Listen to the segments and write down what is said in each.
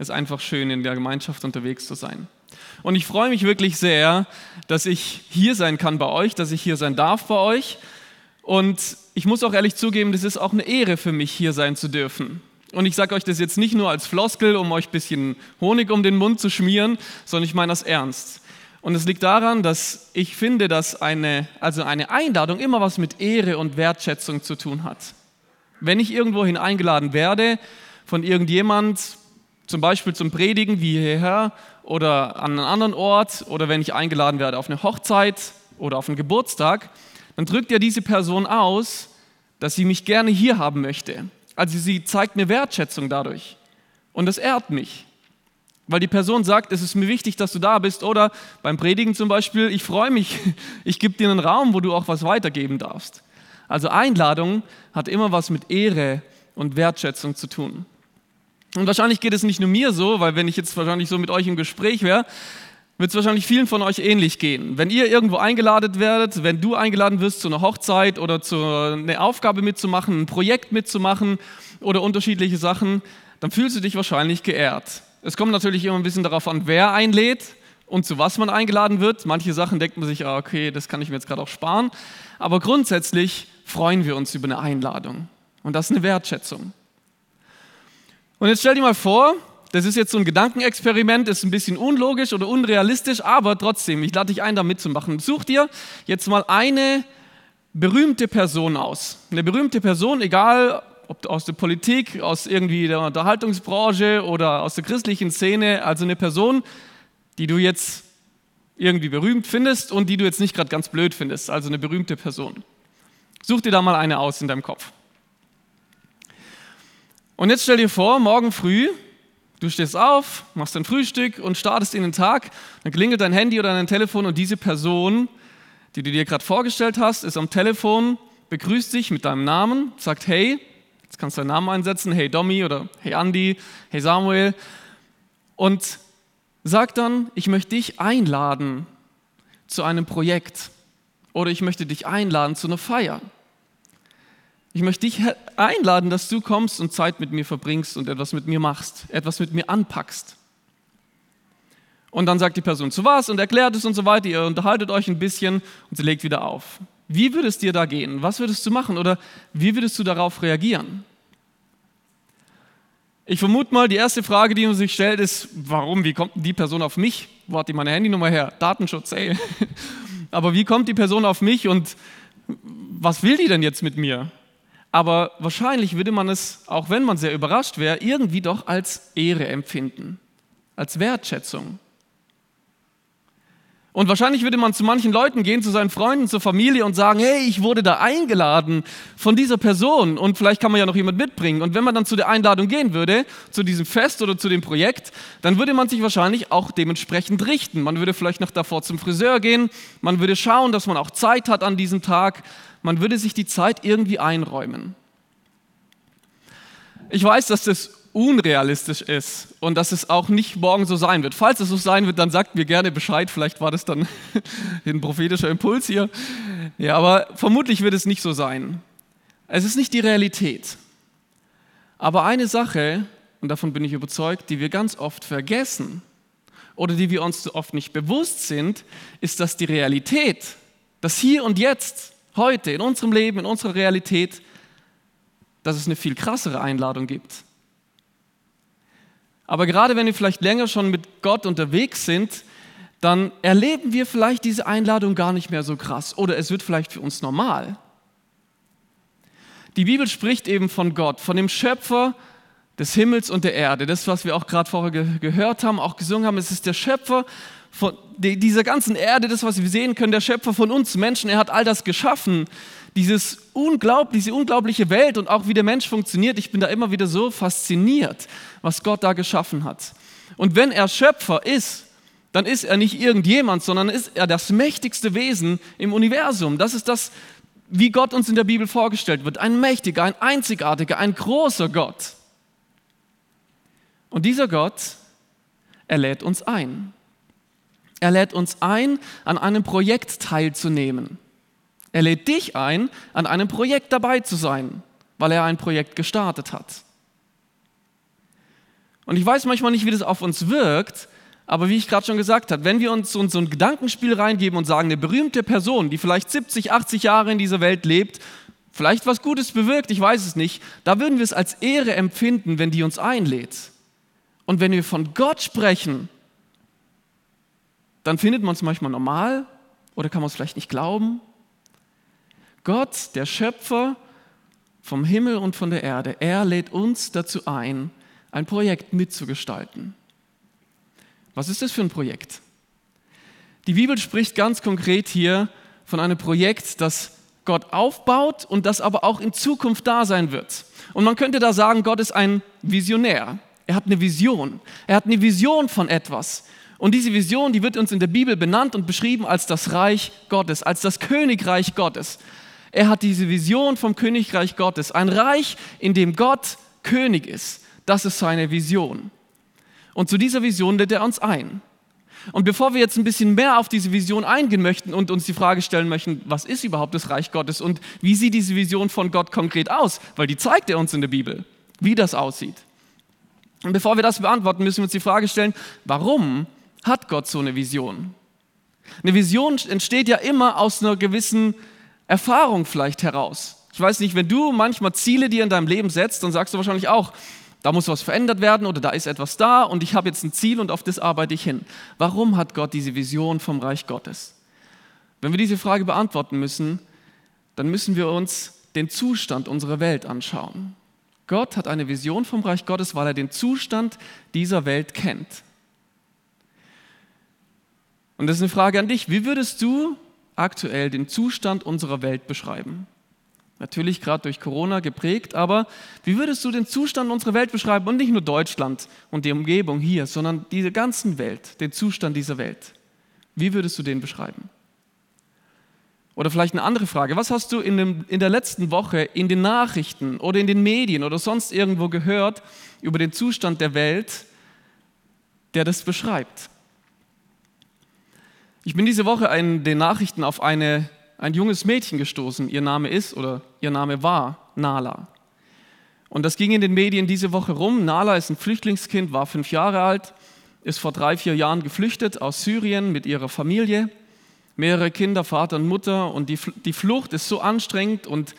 Es ist einfach schön, in der Gemeinschaft unterwegs zu sein. Und ich freue mich wirklich sehr, dass ich hier sein kann bei euch, dass ich hier sein darf bei euch. Und ich muss auch ehrlich zugeben, das ist auch eine Ehre für mich, hier sein zu dürfen. Und ich sage euch das jetzt nicht nur als Floskel, um euch ein bisschen Honig um den Mund zu schmieren, sondern ich meine das ernst. Und es liegt daran, dass ich finde, dass eine, also eine Einladung immer was mit Ehre und Wertschätzung zu tun hat. Wenn ich irgendwohin eingeladen werde von irgendjemand, zum Beispiel zum Predigen wie hierher oder an einen anderen Ort oder wenn ich eingeladen werde auf eine Hochzeit oder auf einen Geburtstag, dann drückt ja diese Person aus, dass sie mich gerne hier haben möchte. Also sie zeigt mir Wertschätzung dadurch und das ehrt mich. Weil die Person sagt, es ist mir wichtig, dass du da bist. Oder beim Predigen zum Beispiel, ich freue mich, ich gebe dir einen Raum, wo du auch was weitergeben darfst. Also Einladung hat immer was mit Ehre und Wertschätzung zu tun. Und wahrscheinlich geht es nicht nur mir so, weil wenn ich jetzt wahrscheinlich so mit euch im Gespräch wäre, wird es wahrscheinlich vielen von euch ähnlich gehen. Wenn ihr irgendwo eingeladen werdet, wenn du eingeladen wirst zu einer Hochzeit oder zu einer Aufgabe mitzumachen, ein Projekt mitzumachen oder unterschiedliche Sachen, dann fühlst du dich wahrscheinlich geehrt. Es kommt natürlich immer ein bisschen darauf an, wer einlädt und zu was man eingeladen wird. Manche Sachen denkt man sich, ah, okay, das kann ich mir jetzt gerade auch sparen. Aber grundsätzlich freuen wir uns über eine Einladung. Und das ist eine Wertschätzung. Und jetzt stell dir mal vor, das ist jetzt so ein Gedankenexperiment, ist ein bisschen unlogisch oder unrealistisch, aber trotzdem, ich lade dich ein, da mitzumachen. Such dir jetzt mal eine berühmte Person aus. Eine berühmte Person, egal ob aus der Politik, aus irgendwie der Unterhaltungsbranche oder aus der christlichen Szene, also eine Person, die du jetzt irgendwie berühmt findest und die du jetzt nicht gerade ganz blöd findest, also eine berühmte Person. Such dir da mal eine aus in deinem Kopf. Und jetzt stell dir vor, morgen früh, du stehst auf, machst dein Frühstück und startest in den Tag, dann klingelt dein Handy oder dein Telefon und diese Person, die du dir gerade vorgestellt hast, ist am Telefon, begrüßt dich mit deinem Namen, sagt hey, jetzt kannst du deinen Namen einsetzen, hey Domi oder hey Andy, hey Samuel und sagt dann, ich möchte dich einladen zu einem Projekt oder ich möchte dich einladen zu einer Feier. Ich möchte dich einladen, dass du kommst und Zeit mit mir verbringst und etwas mit mir machst, etwas mit mir anpackst. Und dann sagt die Person zu was und erklärt es und so weiter. Ihr unterhaltet euch ein bisschen und sie legt wieder auf. Wie würde es dir da gehen? Was würdest du machen oder wie würdest du darauf reagieren? Ich vermute mal, die erste Frage, die man sich stellt, ist, warum, wie kommt die Person auf mich? Wo hat die meine Handynummer her? Datenschutz, ey. Aber wie kommt die Person auf mich und was will die denn jetzt mit mir? Aber wahrscheinlich würde man es, auch wenn man sehr überrascht wäre, irgendwie doch als Ehre empfinden, als Wertschätzung. Und wahrscheinlich würde man zu manchen Leuten gehen, zu seinen Freunden, zur Familie und sagen, hey, ich wurde da eingeladen von dieser Person und vielleicht kann man ja noch jemand mitbringen. Und wenn man dann zu der Einladung gehen würde, zu diesem Fest oder zu dem Projekt, dann würde man sich wahrscheinlich auch dementsprechend richten. Man würde vielleicht noch davor zum Friseur gehen, man würde schauen, dass man auch Zeit hat an diesem Tag, man würde sich die Zeit irgendwie einräumen. Ich weiß, dass das unrealistisch ist und dass es auch nicht morgen so sein wird. Falls es so sein wird, dann sagt mir gerne Bescheid. Vielleicht war das dann ein prophetischer Impuls hier. Ja, aber vermutlich wird es nicht so sein. Es ist nicht die Realität. Aber eine Sache, und davon bin ich überzeugt, die wir ganz oft vergessen oder die wir uns oft nicht bewusst sind, ist, dass die Realität, das Hier und Jetzt, heute, in unserem Leben, in unserer Realität, dass es eine viel krassere Einladung gibt. Aber gerade wenn wir vielleicht länger schon mit Gott unterwegs sind, dann erleben wir vielleicht diese Einladung gar nicht mehr so krass oder es wird vielleicht für uns normal. Die Bibel spricht eben von Gott, von dem Schöpfer des Himmels und der Erde. Das, was wir auch gerade vorher ge gehört haben, auch gesungen haben, es ist der Schöpfer von dieser ganzen Erde, das, was wir sehen können, der Schöpfer von uns Menschen, er hat all das geschaffen. Dieses unglaubliche, diese unglaubliche Welt und auch wie der Mensch funktioniert. Ich bin da immer wieder so fasziniert, was Gott da geschaffen hat. Und wenn er Schöpfer ist, dann ist er nicht irgendjemand, sondern ist er das mächtigste Wesen im Universum. Das ist das, wie Gott uns in der Bibel vorgestellt wird. Ein mächtiger, ein einzigartiger, ein großer Gott. Und dieser Gott, er lädt uns ein. Er lädt uns ein, an einem Projekt teilzunehmen. Er lädt dich ein, an einem Projekt dabei zu sein, weil er ein Projekt gestartet hat. Und ich weiß manchmal nicht, wie das auf uns wirkt, aber wie ich gerade schon gesagt habe, wenn wir uns, so ein Gedankenspiel reingeben und sagen, eine berühmte Person, die vielleicht 70, 80 Jahre in dieser Welt lebt, vielleicht was Gutes bewirkt, ich weiß es nicht, da würden wir es als Ehre empfinden, wenn die uns einlädt. Und wenn wir von Gott sprechen, dann findet man es manchmal normal oder kann man es vielleicht nicht glauben. Gott, der Schöpfer vom Himmel und von der Erde, er lädt uns dazu ein, ein Projekt mitzugestalten. Was ist das für ein Projekt? Die Bibel spricht ganz konkret hier von einem Projekt, das Gott aufbaut und das aber auch in Zukunft da sein wird. Und man könnte da sagen, Gott ist ein Visionär. Er hat eine Vision. Er hat eine Vision von etwas. Und diese Vision, die wird uns in der Bibel benannt und beschrieben als das Reich Gottes, als das Königreich Gottes. Er hat diese Vision vom Königreich Gottes, ein Reich, in dem Gott König ist. Das ist seine Vision. Und zu dieser Vision lädt er uns ein. Und bevor wir jetzt ein bisschen mehr auf diese Vision eingehen möchten und uns die Frage stellen möchten, was ist überhaupt das Reich Gottes und wie sieht diese Vision von Gott konkret aus, weil die zeigt er uns in der Bibel, wie das aussieht. Und bevor wir das beantworten, müssen wir uns die Frage stellen, warum hat Gott so eine Vision? Eine Vision entsteht ja immer aus einer gewissen Erfahrung vielleicht heraus. Ich weiß nicht, wenn du manchmal Ziele dir in deinem Leben setzt, dann sagst du wahrscheinlich auch, da muss was verändert werden oder da ist etwas da und ich habe jetzt ein Ziel und auf das arbeite ich hin. Warum hat Gott diese Vision vom Reich Gottes? Wenn wir diese Frage beantworten müssen, dann müssen wir uns den Zustand unserer Welt anschauen. Gott hat eine Vision vom Reich Gottes, weil er den Zustand dieser Welt kennt. Und das ist eine Frage an dich. Wie würdest du aktuell den Zustand unserer Welt beschreiben? Natürlich gerade durch Corona geprägt, aber wie würdest du den Zustand unserer Welt beschreiben? Und nicht nur Deutschland und die Umgebung hier, sondern diese ganzen Welt, den Zustand dieser Welt. Wie würdest du den beschreiben? Oder vielleicht eine andere Frage. Was hast du in, dem, in der letzten Woche in den Nachrichten oder in den Medien oder sonst irgendwo gehört über den Zustand der Welt, der das beschreibt? Ich bin diese Woche in den Nachrichten auf eine ein junges Mädchen gestoßen. Ihr Name ist oder ihr Name war Nala. Und das ging in den Medien diese Woche rum. Nala ist ein Flüchtlingskind, war fünf Jahre alt, ist vor drei, vier Jahren geflüchtet aus Syrien mit ihrer Familie. Mehrere Kinder, Vater und Mutter. Und die, die Flucht ist so anstrengend und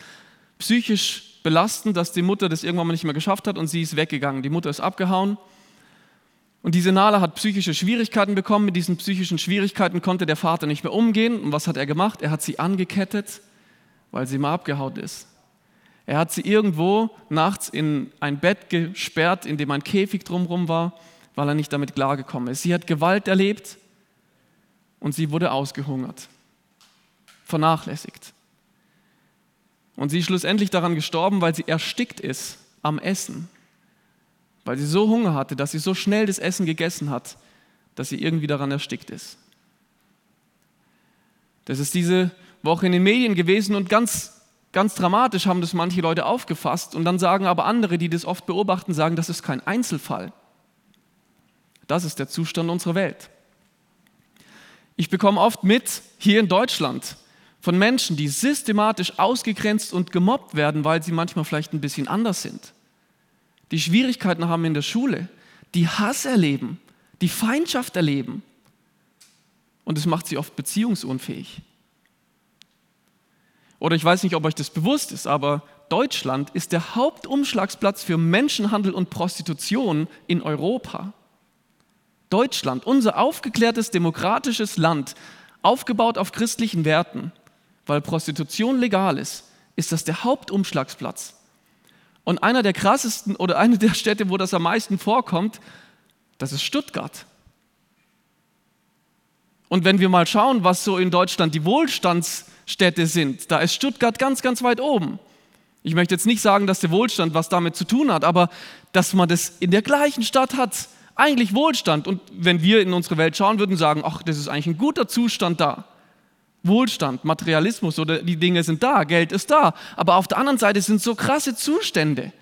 psychisch belastend, dass die Mutter das irgendwann mal nicht mehr geschafft hat und sie ist weggegangen. Die Mutter ist abgehauen und diese Nala hat psychische Schwierigkeiten bekommen. Mit diesen psychischen Schwierigkeiten konnte der Vater nicht mehr umgehen. Und was hat er gemacht? Er hat sie angekettet, weil sie mal abgehaut ist. Er hat sie irgendwo nachts in ein Bett gesperrt, in dem ein Käfig drumherum war, weil er nicht damit klargekommen ist. Sie hat Gewalt erlebt und sie wurde ausgehungert, vernachlässigt. Und sie ist schlussendlich daran gestorben, weil sie erstickt ist am Essen weil sie so Hunger hatte, dass sie so schnell das Essen gegessen hat, dass sie irgendwie daran erstickt ist. Das ist diese Woche in den Medien gewesen und ganz, ganz dramatisch haben das manche Leute aufgefasst und dann sagen aber andere, die das oft beobachten, sagen, das ist kein Einzelfall. Das ist der Zustand unserer Welt. Ich bekomme oft mit, hier in Deutschland, von Menschen, die systematisch ausgegrenzt und gemobbt werden, weil sie manchmal vielleicht ein bisschen anders sind die Schwierigkeiten haben in der Schule, die Hass erleben, die Feindschaft erleben. Und es macht sie oft beziehungsunfähig. Oder ich weiß nicht, ob euch das bewusst ist, aber Deutschland ist der Hauptumschlagsplatz für Menschenhandel und Prostitution in Europa. Deutschland, unser aufgeklärtes demokratisches Land, aufgebaut auf christlichen Werten, weil Prostitution legal ist, ist das der Hauptumschlagsplatz und einer der krassesten oder eine der Städte, wo das am meisten vorkommt, das ist Stuttgart. Und wenn wir mal schauen, was so in Deutschland die Wohlstandsstädte sind, da ist Stuttgart ganz, ganz weit oben. Ich möchte jetzt nicht sagen, dass der Wohlstand was damit zu tun hat, aber dass man das in der gleichen Stadt hat, eigentlich Wohlstand. Und wenn wir in unsere Welt schauen würden, sagen, ach, das ist eigentlich ein guter Zustand da. Wohlstand, Materialismus oder die Dinge sind da, Geld ist da. Aber auf der anderen Seite sind so krasse Zustände,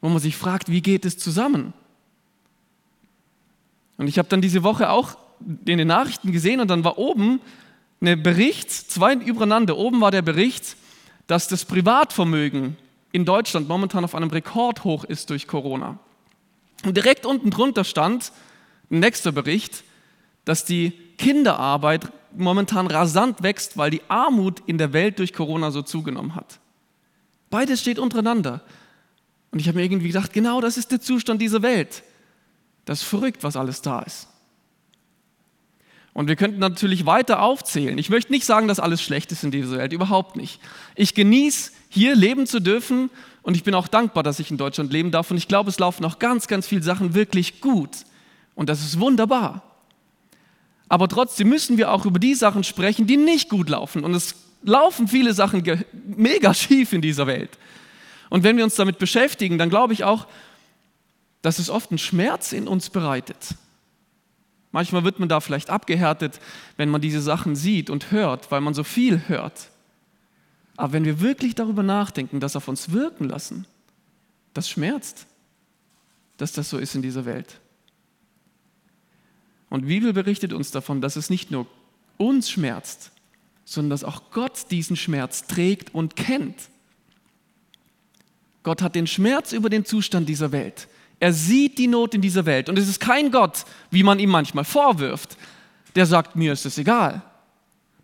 wo man sich fragt, wie geht es zusammen? Und ich habe dann diese Woche auch in den Nachrichten gesehen und dann war oben ein Bericht, zwei übereinander. Oben war der Bericht, dass das Privatvermögen in Deutschland momentan auf einem Rekordhoch ist durch Corona. Und direkt unten drunter stand, nächster Bericht, dass die Kinderarbeit momentan rasant wächst, weil die Armut in der Welt durch Corona so zugenommen hat. Beides steht untereinander. Und ich habe mir irgendwie gedacht, genau das ist der Zustand dieser Welt. Das ist verrückt, was alles da ist. Und wir könnten natürlich weiter aufzählen. Ich möchte nicht sagen, dass alles schlecht ist in dieser Welt, überhaupt nicht. Ich genieße, hier leben zu dürfen und ich bin auch dankbar, dass ich in Deutschland leben darf. Und ich glaube, es laufen noch ganz, ganz viele Sachen wirklich gut. Und das ist wunderbar. Aber trotzdem müssen wir auch über die Sachen sprechen, die nicht gut laufen. Und es laufen viele Sachen mega schief in dieser Welt. Und wenn wir uns damit beschäftigen, dann glaube ich auch, dass es oft einen Schmerz in uns bereitet. Manchmal wird man da vielleicht abgehärtet, wenn man diese Sachen sieht und hört, weil man so viel hört. Aber wenn wir wirklich darüber nachdenken, das auf uns wirken lassen, das schmerzt, dass das so ist in dieser Welt. Und die Bibel berichtet uns davon, dass es nicht nur uns schmerzt, sondern dass auch Gott diesen Schmerz trägt und kennt. Gott hat den Schmerz über den Zustand dieser Welt. Er sieht die Not in dieser Welt. Und es ist kein Gott, wie man ihm manchmal vorwirft, der sagt, mir ist es egal.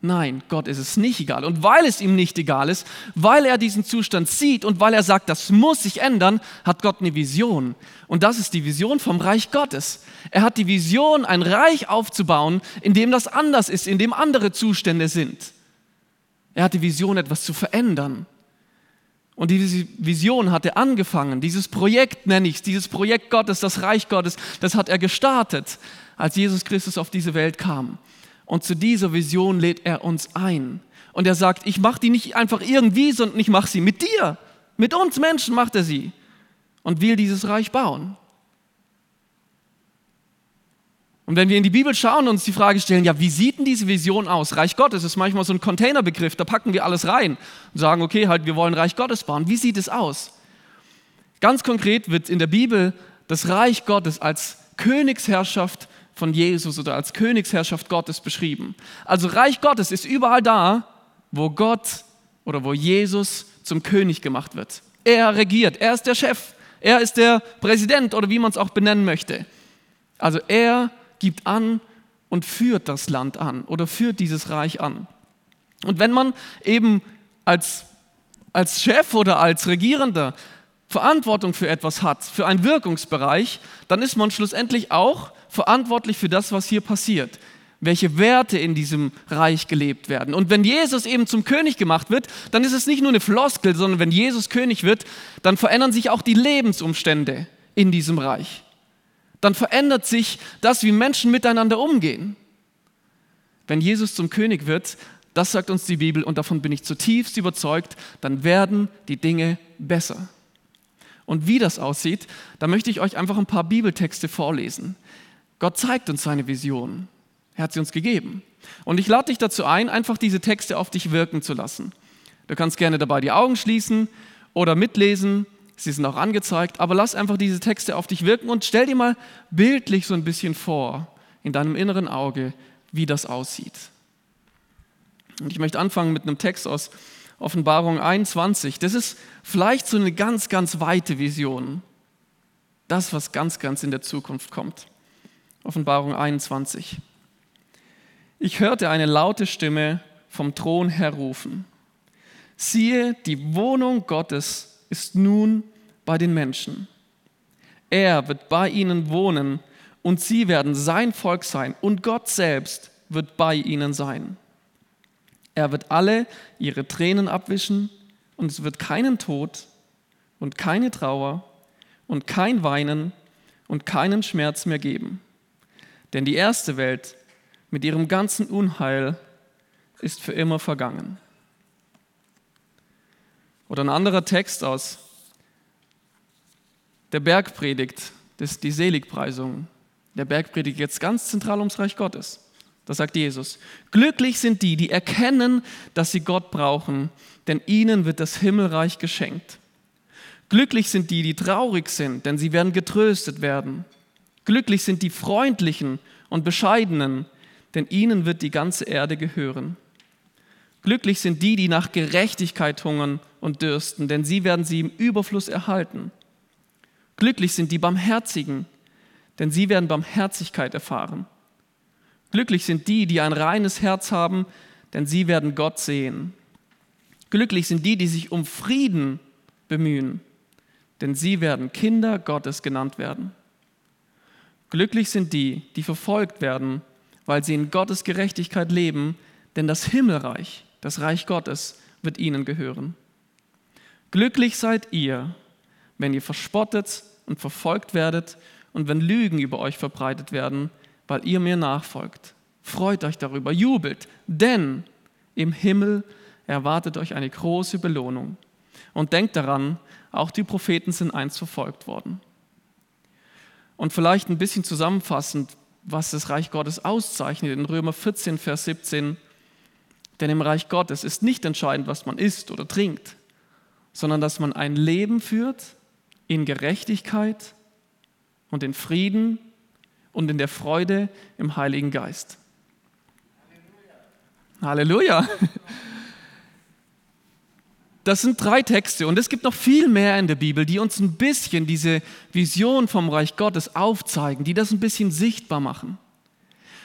Nein, Gott ist es nicht egal. Und weil es ihm nicht egal ist, weil er diesen Zustand sieht und weil er sagt, das muss sich ändern, hat Gott eine Vision. Und das ist die Vision vom Reich Gottes. Er hat die Vision, ein Reich aufzubauen, in dem das anders ist, in dem andere Zustände sind. Er hat die Vision, etwas zu verändern. Und diese Vision hat er angefangen, dieses Projekt nenne ich es, dieses Projekt Gottes, das Reich Gottes, das hat er gestartet, als Jesus Christus auf diese Welt kam. Und zu dieser Vision lädt er uns ein. Und er sagt, ich mache die nicht einfach irgendwie, sondern ich mache sie mit dir. Mit uns Menschen macht er sie und will dieses Reich bauen. Und wenn wir in die Bibel schauen und uns die Frage stellen, ja, wie sieht denn diese Vision aus? Reich Gottes ist manchmal so ein Containerbegriff, da packen wir alles rein und sagen, okay, halt, wir wollen Reich Gottes bauen. Wie sieht es aus? Ganz konkret wird in der Bibel das Reich Gottes als Königsherrschaft von Jesus oder als Königsherrschaft Gottes beschrieben. Also Reich Gottes ist überall da, wo Gott oder wo Jesus zum König gemacht wird. Er regiert, er ist der Chef, er ist der Präsident oder wie man es auch benennen möchte. Also er gibt an und führt das Land an oder führt dieses Reich an. Und wenn man eben als, als Chef oder als Regierender Verantwortung für etwas hat, für einen Wirkungsbereich, dann ist man schlussendlich auch verantwortlich für das, was hier passiert, welche Werte in diesem Reich gelebt werden. Und wenn Jesus eben zum König gemacht wird, dann ist es nicht nur eine Floskel, sondern wenn Jesus König wird, dann verändern sich auch die Lebensumstände in diesem Reich dann verändert sich das, wie Menschen miteinander umgehen. Wenn Jesus zum König wird, das sagt uns die Bibel und davon bin ich zutiefst überzeugt, dann werden die Dinge besser. Und wie das aussieht, da möchte ich euch einfach ein paar Bibeltexte vorlesen. Gott zeigt uns seine Vision. Er hat sie uns gegeben. Und ich lade dich dazu ein, einfach diese Texte auf dich wirken zu lassen. Du kannst gerne dabei die Augen schließen oder mitlesen sie sind auch angezeigt, aber lass einfach diese Texte auf dich wirken und stell dir mal bildlich so ein bisschen vor, in deinem inneren Auge, wie das aussieht. Und ich möchte anfangen mit einem Text aus Offenbarung 21. Das ist vielleicht so eine ganz, ganz weite Vision. Das, was ganz, ganz in der Zukunft kommt. Offenbarung 21. Ich hörte eine laute Stimme vom Thron her rufen. Siehe, die Wohnung Gottes ist nun bei den Menschen. Er wird bei ihnen wohnen und sie werden sein Volk sein und Gott selbst wird bei ihnen sein. Er wird alle ihre Tränen abwischen und es wird keinen Tod und keine Trauer und kein Weinen und keinen Schmerz mehr geben. Denn die erste Welt mit ihrem ganzen Unheil ist für immer vergangen. Oder ein anderer Text aus der Bergpredigt, das die Seligpreisung. Der Bergpredigt jetzt ganz zentral ums Reich Gottes. Da sagt Jesus, glücklich sind die, die erkennen, dass sie Gott brauchen, denn ihnen wird das Himmelreich geschenkt. Glücklich sind die, die traurig sind, denn sie werden getröstet werden. Glücklich sind die Freundlichen und Bescheidenen, denn ihnen wird die ganze Erde gehören. Glücklich sind die, die nach Gerechtigkeit hungern und dürsten, denn sie werden sie im Überfluss erhalten. Glücklich sind die Barmherzigen, denn sie werden Barmherzigkeit erfahren. Glücklich sind die, die ein reines Herz haben, denn sie werden Gott sehen. Glücklich sind die, die sich um Frieden bemühen, denn sie werden Kinder Gottes genannt werden. Glücklich sind die, die verfolgt werden, weil sie in Gottes Gerechtigkeit leben, denn das Himmelreich, das Reich Gottes, wird ihnen gehören. Glücklich seid ihr, wenn ihr verspottet und verfolgt werdet und wenn Lügen über euch verbreitet werden, weil ihr mir nachfolgt. Freut euch darüber, jubelt, denn im Himmel erwartet euch eine große Belohnung. Und denkt daran, auch die Propheten sind einst verfolgt worden. Und vielleicht ein bisschen zusammenfassend, was das Reich Gottes auszeichnet, in Römer 14, Vers 17. Denn im Reich Gottes ist nicht entscheidend, was man isst oder trinkt, sondern dass man ein Leben führt in Gerechtigkeit und in Frieden und in der Freude im Heiligen Geist. Halleluja. Halleluja. Das sind drei Texte und es gibt noch viel mehr in der Bibel, die uns ein bisschen diese Vision vom Reich Gottes aufzeigen, die das ein bisschen sichtbar machen.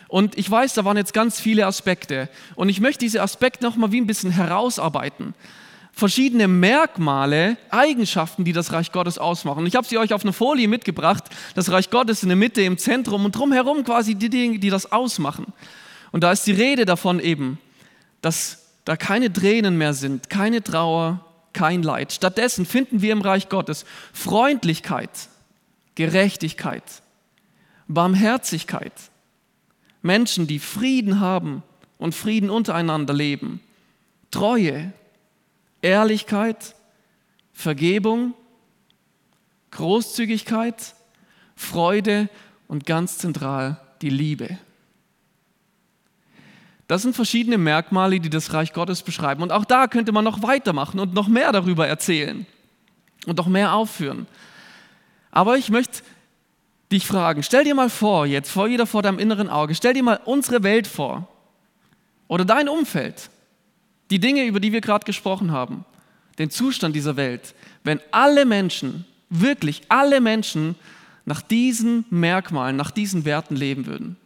Und ich weiß, da waren jetzt ganz viele Aspekte und ich möchte diese Aspekte noch mal wie ein bisschen herausarbeiten. Verschiedene Merkmale, Eigenschaften, die das Reich Gottes ausmachen. Ich habe sie euch auf einer Folie mitgebracht. Das Reich Gottes in der Mitte, im Zentrum und drumherum quasi die Dinge, die das ausmachen. Und da ist die Rede davon eben, dass da keine Tränen mehr sind, keine Trauer, kein Leid. Stattdessen finden wir im Reich Gottes Freundlichkeit, Gerechtigkeit, Barmherzigkeit, Menschen, die Frieden haben und Frieden untereinander leben, Treue, Ehrlichkeit, Vergebung, Großzügigkeit, Freude und ganz zentral die Liebe. Das sind verschiedene Merkmale, die das Reich Gottes beschreiben. Und auch da könnte man noch weitermachen und noch mehr darüber erzählen und noch mehr aufführen. Aber ich möchte dich fragen, stell dir mal vor, jetzt vor jeder vor deinem inneren Auge, stell dir mal unsere Welt vor oder dein Umfeld, die Dinge, über die wir gerade gesprochen haben, den Zustand dieser Welt, wenn alle Menschen, wirklich alle Menschen nach diesen Merkmalen, nach diesen Werten leben würden.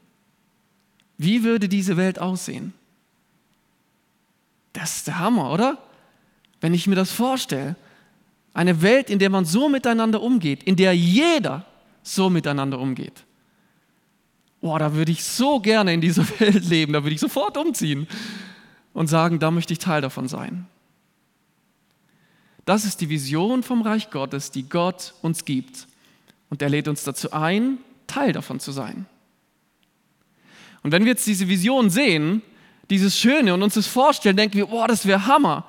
Wie würde diese Welt aussehen? Das ist der Hammer, oder? Wenn ich mir das vorstelle. Eine Welt, in der man so miteinander umgeht, in der jeder so miteinander umgeht. Boah, da würde ich so gerne in dieser Welt leben, da würde ich sofort umziehen und sagen, da möchte ich Teil davon sein. Das ist die Vision vom Reich Gottes, die Gott uns gibt. Und er lädt uns dazu ein, Teil davon zu sein. Und wenn wir jetzt diese Vision sehen, dieses Schöne und uns das vorstellen, denken wir, boah, das wäre Hammer,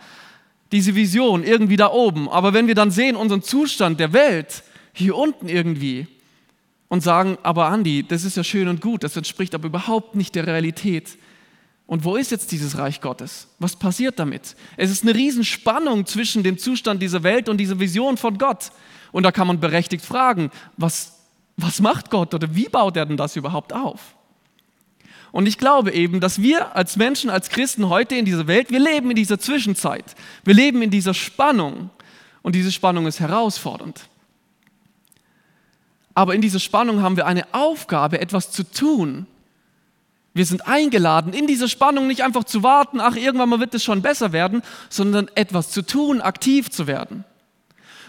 diese Vision irgendwie da oben. Aber wenn wir dann sehen unseren Zustand der Welt hier unten irgendwie und sagen, aber Andi, das ist ja schön und gut, das entspricht aber überhaupt nicht der Realität. Und wo ist jetzt dieses Reich Gottes? Was passiert damit? Es ist eine Riesenspannung zwischen dem Zustand dieser Welt und dieser Vision von Gott. Und da kann man berechtigt fragen, was, was macht Gott oder wie baut er denn das überhaupt auf? Und ich glaube eben, dass wir als Menschen, als Christen heute in dieser Welt, wir leben in dieser Zwischenzeit. Wir leben in dieser Spannung. Und diese Spannung ist herausfordernd. Aber in dieser Spannung haben wir eine Aufgabe, etwas zu tun. Wir sind eingeladen, in dieser Spannung nicht einfach zu warten, ach, irgendwann mal wird es schon besser werden, sondern etwas zu tun, aktiv zu werden.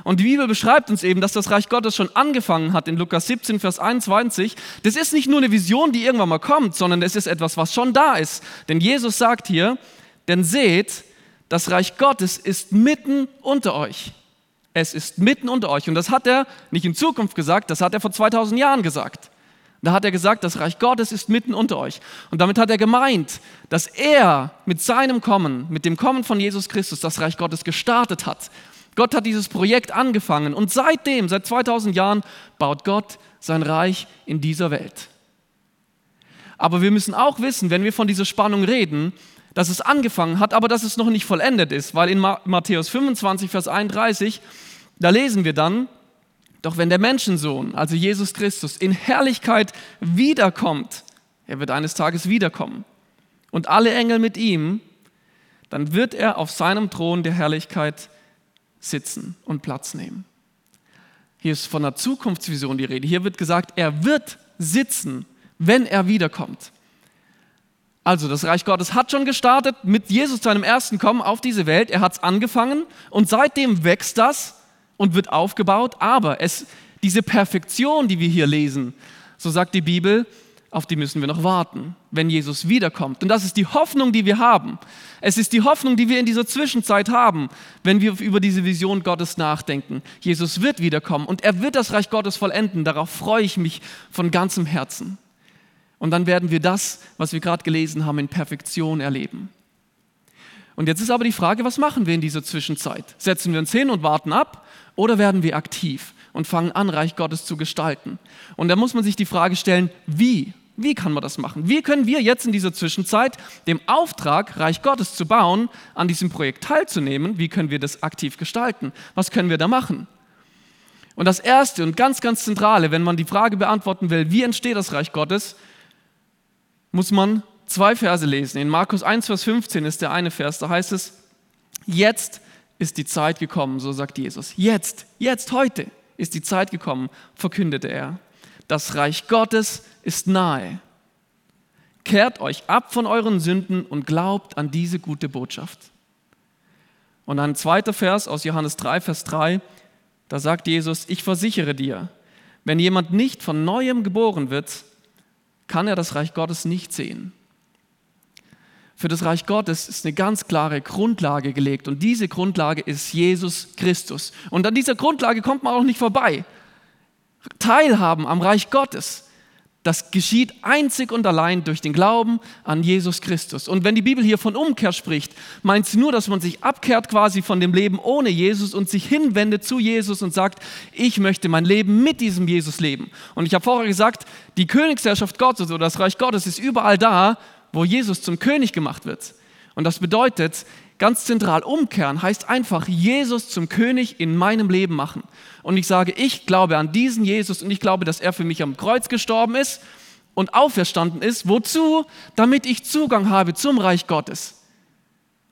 Und die Bibel beschreibt uns eben, dass das Reich Gottes schon angefangen hat in Lukas 17, Vers 21. Das ist nicht nur eine Vision, die irgendwann mal kommt, sondern es ist etwas, was schon da ist. Denn Jesus sagt hier, denn seht, das Reich Gottes ist mitten unter euch. Es ist mitten unter euch. Und das hat er nicht in Zukunft gesagt, das hat er vor 2000 Jahren gesagt. Da hat er gesagt, das Reich Gottes ist mitten unter euch. Und damit hat er gemeint, dass er mit seinem Kommen, mit dem Kommen von Jesus Christus, das Reich Gottes gestartet hat Gott hat dieses Projekt angefangen und seitdem, seit 2000 Jahren, baut Gott sein Reich in dieser Welt. Aber wir müssen auch wissen, wenn wir von dieser Spannung reden, dass es angefangen hat, aber dass es noch nicht vollendet ist, weil in Matthäus 25, Vers 31, da lesen wir dann, doch wenn der Menschensohn, also Jesus Christus, in Herrlichkeit wiederkommt, er wird eines Tages wiederkommen, und alle Engel mit ihm, dann wird er auf seinem Thron der Herrlichkeit sitzen und Platz nehmen. Hier ist von einer Zukunftsvision die Rede. Hier wird gesagt, er wird sitzen, wenn er wiederkommt. Also das Reich Gottes hat schon gestartet mit Jesus seinem ersten Kommen auf diese Welt. Er hat es angefangen und seitdem wächst das und wird aufgebaut. Aber es, diese Perfektion, die wir hier lesen, so sagt die Bibel, auf die müssen wir noch warten, wenn Jesus wiederkommt. Und das ist die Hoffnung, die wir haben. Es ist die Hoffnung, die wir in dieser Zwischenzeit haben, wenn wir über diese Vision Gottes nachdenken. Jesus wird wiederkommen und er wird das Reich Gottes vollenden. Darauf freue ich mich von ganzem Herzen. Und dann werden wir das, was wir gerade gelesen haben, in Perfektion erleben. Und jetzt ist aber die Frage, was machen wir in dieser Zwischenzeit? Setzen wir uns hin und warten ab oder werden wir aktiv und fangen an, Reich Gottes zu gestalten? Und da muss man sich die Frage stellen, wie wie kann man das machen? Wie können wir jetzt in dieser Zwischenzeit dem Auftrag, Reich Gottes zu bauen, an diesem Projekt teilzunehmen, wie können wir das aktiv gestalten? Was können wir da machen? Und das Erste und ganz, ganz Zentrale, wenn man die Frage beantworten will, wie entsteht das Reich Gottes, muss man zwei Verse lesen. In Markus 1, Vers 15 ist der eine Vers, da heißt es, jetzt ist die Zeit gekommen, so sagt Jesus. Jetzt, jetzt, heute ist die Zeit gekommen, verkündete er. Das Reich Gottes ist nahe. Kehrt euch ab von euren Sünden und glaubt an diese gute Botschaft. Und ein zweiter Vers aus Johannes 3, Vers 3, da sagt Jesus, ich versichere dir, wenn jemand nicht von neuem geboren wird, kann er das Reich Gottes nicht sehen. Für das Reich Gottes ist eine ganz klare Grundlage gelegt und diese Grundlage ist Jesus Christus. Und an dieser Grundlage kommt man auch nicht vorbei. Teilhaben am Reich Gottes das geschieht einzig und allein durch den Glauben an Jesus Christus. Und wenn die Bibel hier von Umkehr spricht, meint sie nur, dass man sich abkehrt quasi von dem Leben ohne Jesus und sich hinwendet zu Jesus und sagt, ich möchte mein Leben mit diesem Jesus leben. Und ich habe vorher gesagt, die Königsherrschaft Gottes oder das Reich Gottes ist überall da, wo Jesus zum König gemacht wird. Und das bedeutet, ganz zentral umkehren heißt einfach Jesus zum König in meinem Leben machen. Und ich sage, ich glaube an diesen Jesus und ich glaube, dass er für mich am Kreuz gestorben ist und auferstanden ist. Wozu? Damit ich Zugang habe zum Reich Gottes.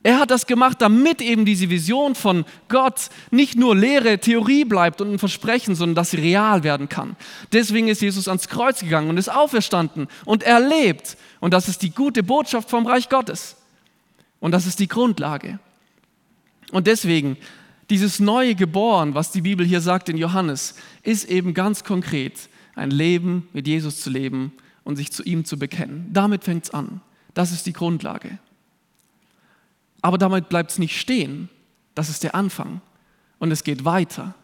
Er hat das gemacht, damit eben diese Vision von Gott nicht nur leere Theorie bleibt und ein Versprechen, sondern dass sie real werden kann. Deswegen ist Jesus ans Kreuz gegangen und ist auferstanden und er lebt. Und das ist die gute Botschaft vom Reich Gottes. Und das ist die Grundlage. Und deswegen, dieses neue Geboren, was die Bibel hier sagt in Johannes, ist eben ganz konkret ein Leben mit Jesus zu leben und sich zu ihm zu bekennen. Damit fängt es an. Das ist die Grundlage. Aber damit bleibt es nicht stehen. Das ist der Anfang. Und es geht weiter.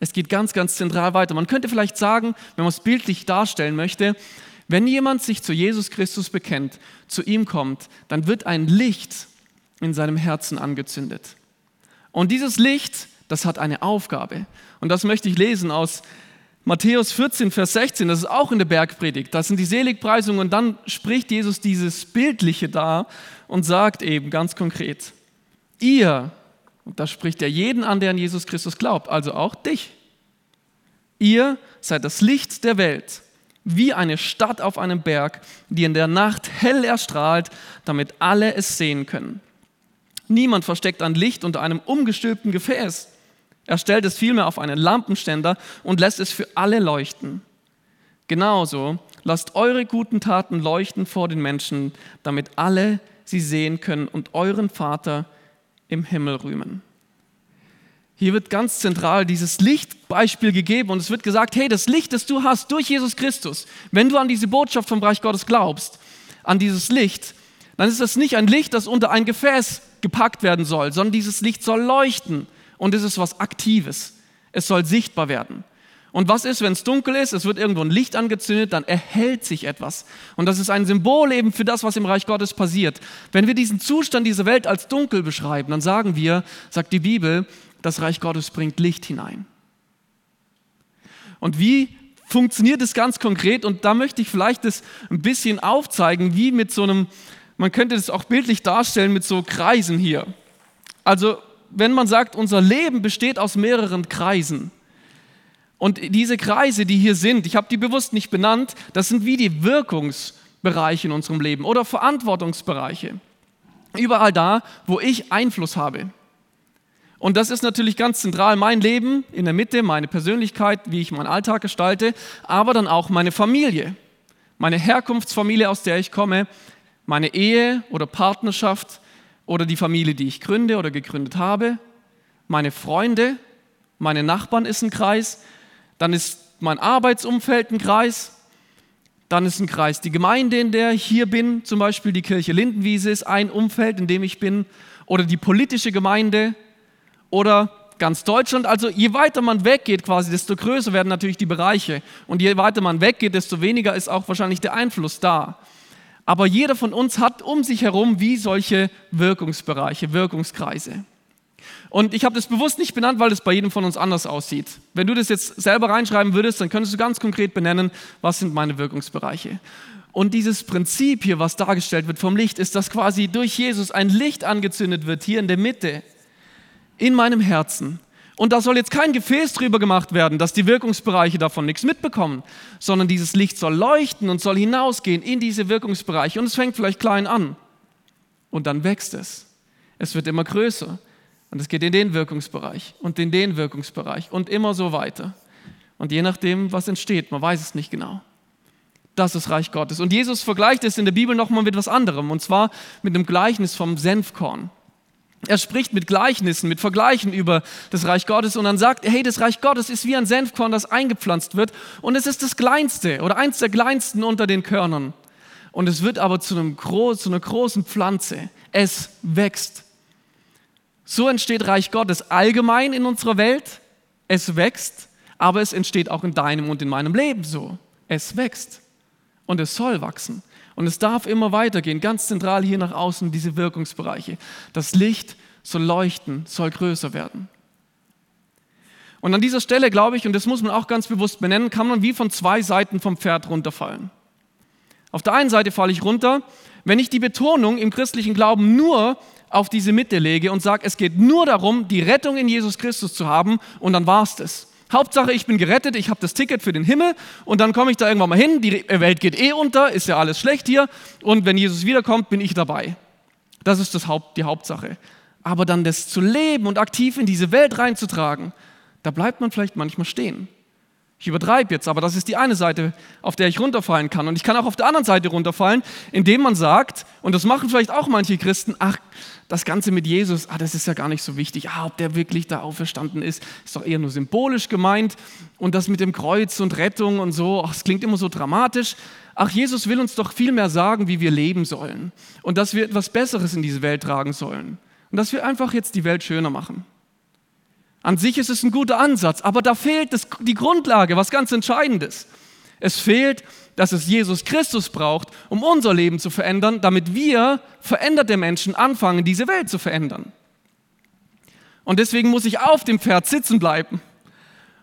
Es geht ganz, ganz zentral weiter. Man könnte vielleicht sagen, wenn man es bildlich darstellen möchte, wenn jemand sich zu Jesus Christus bekennt, zu ihm kommt, dann wird ein Licht in seinem Herzen angezündet. Und dieses Licht, das hat eine Aufgabe. Und das möchte ich lesen aus Matthäus 14, Vers 16. Das ist auch in der Bergpredigt. Das sind die Seligpreisungen. Und dann spricht Jesus dieses Bildliche da und sagt eben ganz konkret, ihr, und da spricht er jeden an, der an Jesus Christus glaubt, also auch dich. Ihr seid das Licht der Welt, wie eine Stadt auf einem Berg, die in der Nacht hell erstrahlt, damit alle es sehen können. Niemand versteckt ein Licht unter einem umgestülpten Gefäß. Er stellt es vielmehr auf einen Lampenständer und lässt es für alle leuchten. Genauso lasst eure guten Taten leuchten vor den Menschen, damit alle sie sehen können und euren Vater im Himmel rühmen. Hier wird ganz zentral dieses Lichtbeispiel gegeben und es wird gesagt, hey, das Licht, das du hast durch Jesus Christus, wenn du an diese Botschaft vom Reich Gottes glaubst, an dieses Licht, dann ist das nicht ein Licht, das unter ein Gefäß gepackt werden soll, sondern dieses Licht soll leuchten und es ist was Aktives. Es soll sichtbar werden. Und was ist, wenn es dunkel ist? Es wird irgendwo ein Licht angezündet, dann erhält sich etwas. Und das ist ein Symbol eben für das, was im Reich Gottes passiert. Wenn wir diesen Zustand dieser Welt als dunkel beschreiben, dann sagen wir, sagt die Bibel, das Reich Gottes bringt Licht hinein. Und wie funktioniert es ganz konkret? Und da möchte ich vielleicht das ein bisschen aufzeigen, wie mit so einem man könnte das auch bildlich darstellen mit so Kreisen hier. Also wenn man sagt, unser Leben besteht aus mehreren Kreisen. Und diese Kreise, die hier sind, ich habe die bewusst nicht benannt, das sind wie die Wirkungsbereiche in unserem Leben oder Verantwortungsbereiche. Überall da, wo ich Einfluss habe. Und das ist natürlich ganz zentral mein Leben in der Mitte, meine Persönlichkeit, wie ich meinen Alltag gestalte, aber dann auch meine Familie, meine Herkunftsfamilie, aus der ich komme, meine Ehe oder Partnerschaft oder die Familie, die ich gründe oder gegründet habe, meine Freunde, meine Nachbarn ist ein Kreis, dann ist mein Arbeitsumfeld ein Kreis, dann ist ein Kreis die Gemeinde, in der ich hier bin, zum Beispiel die Kirche Lindenwiese ist ein Umfeld, in dem ich bin, oder die politische Gemeinde, oder ganz Deutschland. Also je weiter man weggeht quasi, desto größer werden natürlich die Bereiche. Und je weiter man weggeht, desto weniger ist auch wahrscheinlich der Einfluss da. Aber jeder von uns hat um sich herum wie solche Wirkungsbereiche, Wirkungskreise. Und ich habe das bewusst nicht benannt, weil es bei jedem von uns anders aussieht. Wenn du das jetzt selber reinschreiben würdest, dann könntest du ganz konkret benennen, was sind meine Wirkungsbereiche. Und dieses Prinzip hier, was dargestellt wird vom Licht, ist, dass quasi durch Jesus ein Licht angezündet wird, hier in der Mitte in meinem Herzen. Und da soll jetzt kein Gefäß drüber gemacht werden, dass die Wirkungsbereiche davon nichts mitbekommen, sondern dieses Licht soll leuchten und soll hinausgehen in diese Wirkungsbereiche. Und es fängt vielleicht klein an und dann wächst es. Es wird immer größer und es geht in den Wirkungsbereich und in den Wirkungsbereich und immer so weiter. Und je nachdem, was entsteht, man weiß es nicht genau. Das ist Reich Gottes. Und Jesus vergleicht es in der Bibel nochmal mit etwas anderem, und zwar mit dem Gleichnis vom Senfkorn. Er spricht mit Gleichnissen, mit Vergleichen über das Reich Gottes und dann sagt, hey, das Reich Gottes ist wie ein Senfkorn, das eingepflanzt wird und es ist das kleinste oder eins der kleinsten unter den Körnern. Und es wird aber zu, einem zu einer großen Pflanze. Es wächst. So entsteht Reich Gottes allgemein in unserer Welt. Es wächst, aber es entsteht auch in deinem und in meinem Leben so. Es wächst und es soll wachsen. Und es darf immer weitergehen, ganz zentral hier nach außen, diese Wirkungsbereiche. Das Licht soll leuchten, soll größer werden. Und an dieser Stelle, glaube ich, und das muss man auch ganz bewusst benennen, kann man wie von zwei Seiten vom Pferd runterfallen. Auf der einen Seite falle ich runter, wenn ich die Betonung im christlichen Glauben nur auf diese Mitte lege und sage, es geht nur darum, die Rettung in Jesus Christus zu haben und dann war es das. Hauptsache, ich bin gerettet, ich habe das Ticket für den Himmel und dann komme ich da irgendwann mal hin, die Welt geht eh unter, ist ja alles schlecht hier und wenn Jesus wiederkommt, bin ich dabei. Das ist das Haupt, die Hauptsache. Aber dann das zu leben und aktiv in diese Welt reinzutragen, da bleibt man vielleicht manchmal stehen. Ich übertreibe jetzt, aber das ist die eine Seite, auf der ich runterfallen kann. Und ich kann auch auf der anderen Seite runterfallen, indem man sagt, und das machen vielleicht auch manche Christen, ach, das Ganze mit Jesus, ah, das ist ja gar nicht so wichtig. Ah, ob der wirklich da auferstanden ist, ist doch eher nur symbolisch gemeint. Und das mit dem Kreuz und Rettung und so, ach, das klingt immer so dramatisch. Ach, Jesus will uns doch viel mehr sagen, wie wir leben sollen. Und dass wir etwas Besseres in diese Welt tragen sollen. Und dass wir einfach jetzt die Welt schöner machen. An sich ist es ein guter Ansatz, aber da fehlt das, die Grundlage, was ganz Entscheidendes. Es fehlt, dass es Jesus Christus braucht, um unser Leben zu verändern, damit wir veränderte Menschen anfangen, diese Welt zu verändern. Und deswegen muss ich auf dem Pferd sitzen bleiben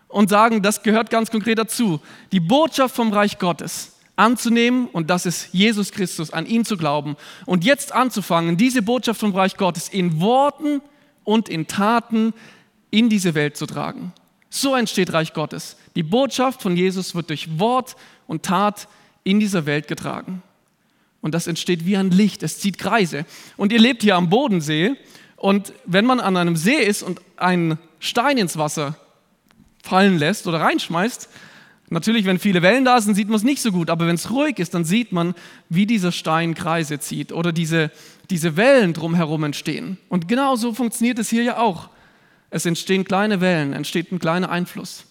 und sagen, das gehört ganz konkret dazu, die Botschaft vom Reich Gottes anzunehmen und das ist Jesus Christus, an ihn zu glauben und jetzt anzufangen, diese Botschaft vom Reich Gottes in Worten und in Taten in diese Welt zu tragen. So entsteht Reich Gottes. Die Botschaft von Jesus wird durch Wort und Tat in dieser Welt getragen. Und das entsteht wie ein Licht, es zieht Kreise. Und ihr lebt hier am Bodensee und wenn man an einem See ist und einen Stein ins Wasser fallen lässt oder reinschmeißt, natürlich, wenn viele Wellen da sind, sieht man es nicht so gut, aber wenn es ruhig ist, dann sieht man, wie dieser Stein Kreise zieht oder diese, diese Wellen drumherum entstehen. Und genau so funktioniert es hier ja auch. Es entstehen kleine Wellen, entsteht ein kleiner Einfluss.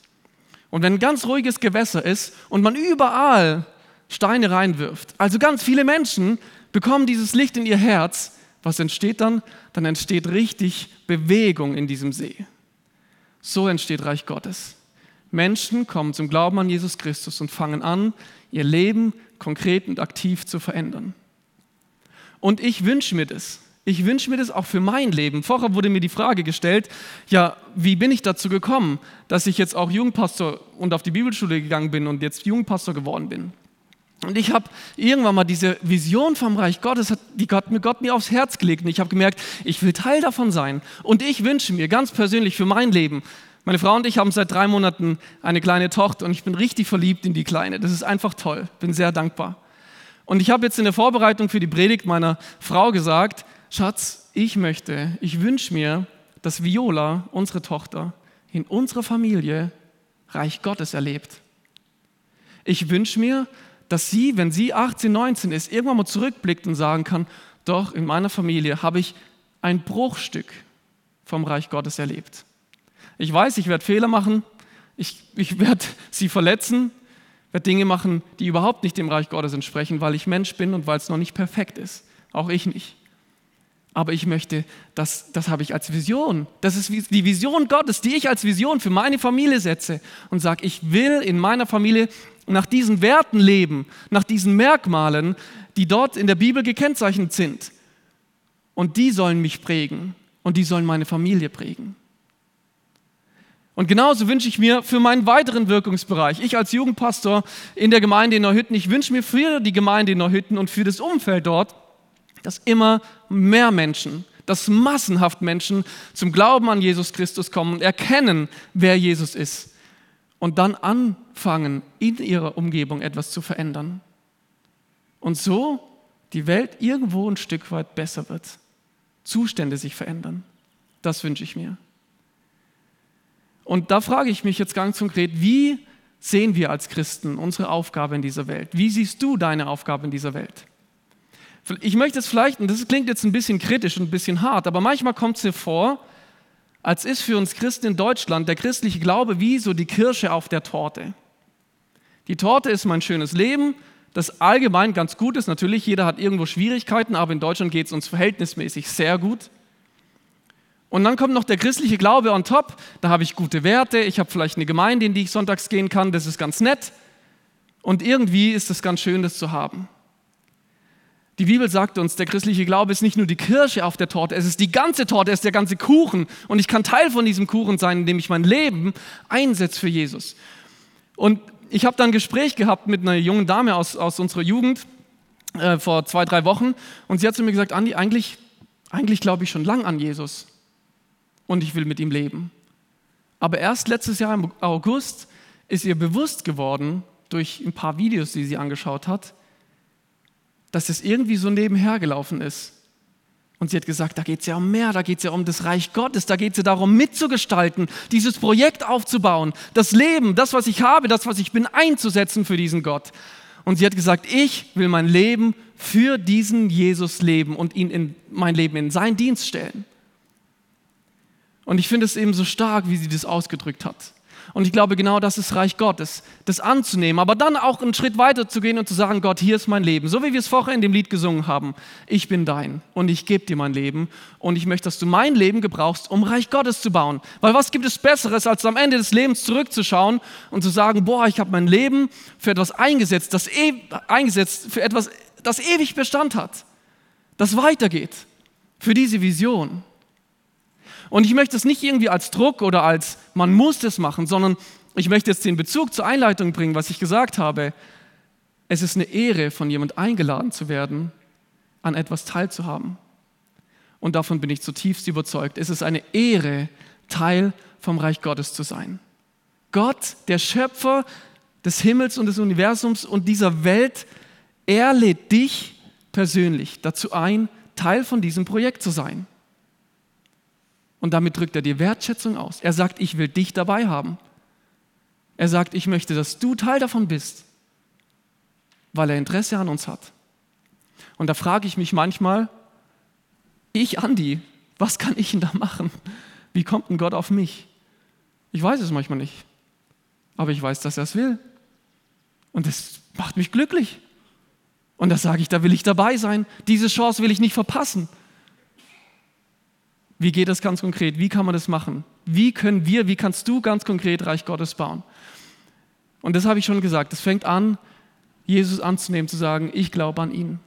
Und wenn ein ganz ruhiges Gewässer ist und man überall Steine reinwirft, also ganz viele Menschen bekommen dieses Licht in ihr Herz, was entsteht dann? Dann entsteht richtig Bewegung in diesem See. So entsteht Reich Gottes. Menschen kommen zum Glauben an Jesus Christus und fangen an, ihr Leben konkret und aktiv zu verändern. Und ich wünsche mir das. Ich wünsche mir das auch für mein Leben. Vorher wurde mir die Frage gestellt, ja, wie bin ich dazu gekommen, dass ich jetzt auch Jugendpastor und auf die Bibelschule gegangen bin und jetzt Jugendpastor geworden bin. Und ich habe irgendwann mal diese Vision vom Reich Gottes, die Gott mir, Gott mir aufs Herz gelegt. Und ich habe gemerkt, ich will Teil davon sein. Und ich wünsche mir ganz persönlich für mein Leben, meine Frau und ich haben seit drei Monaten eine kleine Tochter und ich bin richtig verliebt in die Kleine. Das ist einfach toll. Bin sehr dankbar. Und ich habe jetzt in der Vorbereitung für die Predigt meiner Frau gesagt, Schatz, ich möchte, ich wünsche mir, dass Viola, unsere Tochter, in unserer Familie Reich Gottes erlebt. Ich wünsche mir, dass sie, wenn sie 18, 19 ist, irgendwann mal zurückblickt und sagen kann, doch, in meiner Familie habe ich ein Bruchstück vom Reich Gottes erlebt. Ich weiß, ich werde Fehler machen, ich, ich werde sie verletzen, werde Dinge machen, die überhaupt nicht dem Reich Gottes entsprechen, weil ich Mensch bin und weil es noch nicht perfekt ist. Auch ich nicht. Aber ich möchte, das, das habe ich als Vision. Das ist die Vision Gottes, die ich als Vision für meine Familie setze und sage, ich will in meiner Familie nach diesen Werten leben, nach diesen Merkmalen, die dort in der Bibel gekennzeichnet sind. Und die sollen mich prägen und die sollen meine Familie prägen. Und genauso wünsche ich mir für meinen weiteren Wirkungsbereich, ich als Jugendpastor in der Gemeinde in Neuhütten, ich wünsche mir für die Gemeinde in Neuhütten und für das Umfeld dort, dass immer mehr Menschen, dass massenhaft Menschen zum Glauben an Jesus Christus kommen und erkennen, wer Jesus ist und dann anfangen, in ihrer Umgebung etwas zu verändern. Und so die Welt irgendwo ein Stück weit besser wird. Zustände sich verändern. Das wünsche ich mir. Und da frage ich mich jetzt ganz konkret, wie sehen wir als Christen unsere Aufgabe in dieser Welt? Wie siehst du deine Aufgabe in dieser Welt? Ich möchte es vielleicht, und das klingt jetzt ein bisschen kritisch und ein bisschen hart, aber manchmal kommt es mir vor, als ist für uns Christen in Deutschland der christliche Glaube wie so die Kirsche auf der Torte. Die Torte ist mein schönes Leben, das allgemein ganz gut ist. Natürlich, jeder hat irgendwo Schwierigkeiten, aber in Deutschland geht es uns verhältnismäßig sehr gut. Und dann kommt noch der christliche Glaube on top. Da habe ich gute Werte, ich habe vielleicht eine Gemeinde, in die ich sonntags gehen kann, das ist ganz nett. Und irgendwie ist es ganz schön, das zu haben. Die Bibel sagt uns, der christliche Glaube ist nicht nur die Kirsche auf der Torte, es ist die ganze Torte, es ist der ganze Kuchen. Und ich kann Teil von diesem Kuchen sein, indem ich mein Leben einsetze für Jesus. Und ich habe dann ein Gespräch gehabt mit einer jungen Dame aus, aus unserer Jugend äh, vor zwei, drei Wochen. Und sie hat zu mir gesagt, Andi, eigentlich, eigentlich glaube ich schon lang an Jesus und ich will mit ihm leben. Aber erst letztes Jahr im August ist ihr bewusst geworden, durch ein paar Videos, die sie angeschaut hat, dass es irgendwie so nebenher gelaufen ist. Und sie hat gesagt, da geht es ja um mehr, da geht es ja um das Reich Gottes, da geht es ja darum, mitzugestalten, dieses Projekt aufzubauen, das Leben, das, was ich habe, das, was ich bin, einzusetzen für diesen Gott. Und sie hat gesagt, ich will mein Leben für diesen Jesus leben und ihn in mein Leben in seinen Dienst stellen. Und ich finde es eben so stark, wie sie das ausgedrückt hat. Und ich glaube, genau das ist Reich Gottes, das anzunehmen, aber dann auch einen Schritt weiter zu gehen und zu sagen, Gott, hier ist mein Leben. So wie wir es vorher in dem Lied gesungen haben. Ich bin dein und ich gebe dir mein Leben und ich möchte, dass du mein Leben gebrauchst, um Reich Gottes zu bauen. Weil was gibt es Besseres, als am Ende des Lebens zurückzuschauen und zu sagen, boah, ich habe mein Leben für etwas eingesetzt, das e eingesetzt für etwas, das ewig Bestand hat, das weitergeht, für diese Vision. Und ich möchte es nicht irgendwie als Druck oder als man muss das machen, sondern ich möchte jetzt den Bezug zur Einleitung bringen, was ich gesagt habe. Es ist eine Ehre, von jemand eingeladen zu werden, an etwas teilzuhaben. Und davon bin ich zutiefst überzeugt. Es ist eine Ehre, Teil vom Reich Gottes zu sein. Gott, der Schöpfer des Himmels und des Universums und dieser Welt, er lädt dich persönlich dazu ein, Teil von diesem Projekt zu sein. Und damit drückt er dir Wertschätzung aus. Er sagt, ich will dich dabei haben. Er sagt, ich möchte, dass du Teil davon bist, weil er Interesse an uns hat. Und da frage ich mich manchmal, ich, Andi, was kann ich denn da machen? Wie kommt denn Gott auf mich? Ich weiß es manchmal nicht. Aber ich weiß, dass er es will. Und das macht mich glücklich. Und da sage ich, da will ich dabei sein. Diese Chance will ich nicht verpassen. Wie geht das ganz konkret? Wie kann man das machen? Wie können wir, wie kannst du ganz konkret Reich Gottes bauen? Und das habe ich schon gesagt. Es fängt an, Jesus anzunehmen, zu sagen, ich glaube an ihn.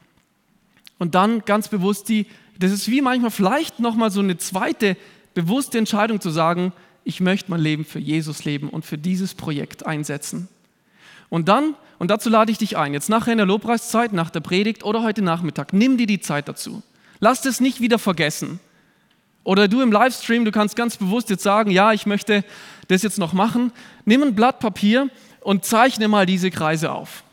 Und dann ganz bewusst die, das ist wie manchmal vielleicht nochmal so eine zweite bewusste Entscheidung zu sagen, ich möchte mein Leben für Jesus leben und für dieses Projekt einsetzen. Und dann, und dazu lade ich dich ein, jetzt nachher in der Lobpreiszeit, nach der Predigt oder heute Nachmittag, nimm dir die Zeit dazu. Lass das nicht wieder vergessen. Oder du im Livestream, du kannst ganz bewusst jetzt sagen, ja, ich möchte das jetzt noch machen. Nimm ein Blatt Papier und zeichne mal diese Kreise auf.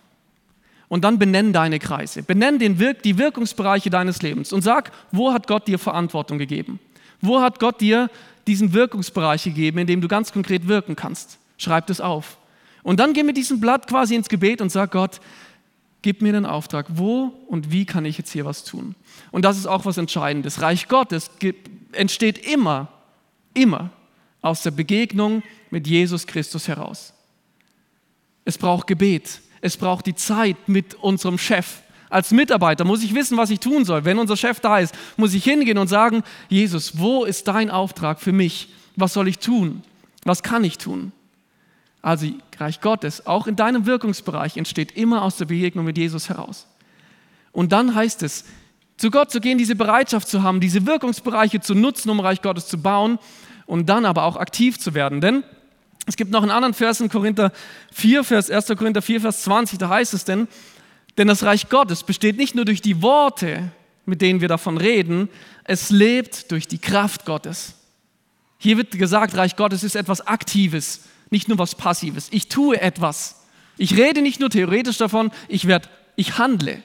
Und dann benenn deine Kreise. Benenn den Wirk die Wirkungsbereiche deines Lebens und sag, wo hat Gott dir Verantwortung gegeben? Wo hat Gott dir diesen Wirkungsbereich gegeben, in dem du ganz konkret wirken kannst? Schreib das auf. Und dann geh mit diesem Blatt quasi ins Gebet und sag Gott, gib mir den Auftrag, wo und wie kann ich jetzt hier was tun? Und das ist auch was Entscheidendes. Reich Gottes entsteht immer, immer aus der Begegnung mit Jesus Christus heraus. Es braucht Gebet. Es braucht die Zeit mit unserem Chef. Als Mitarbeiter muss ich wissen, was ich tun soll. Wenn unser Chef da ist, muss ich hingehen und sagen, Jesus, wo ist dein Auftrag für mich? Was soll ich tun? Was kann ich tun? Also Reich Gottes, auch in deinem Wirkungsbereich, entsteht immer aus der Begegnung mit Jesus heraus. Und dann heißt es, zu Gott zu gehen, diese Bereitschaft zu haben, diese Wirkungsbereiche zu nutzen, um Reich Gottes zu bauen und dann aber auch aktiv zu werden. Denn es gibt noch einen anderen Vers in Korinther 4, Vers 1. Korinther 4, Vers 20, da heißt es denn, denn das Reich Gottes besteht nicht nur durch die Worte, mit denen wir davon reden, es lebt durch die Kraft Gottes. Hier wird gesagt, Reich Gottes ist etwas Aktives, nicht nur was Passives. Ich tue etwas. Ich rede nicht nur theoretisch davon, ich, werd, ich handle.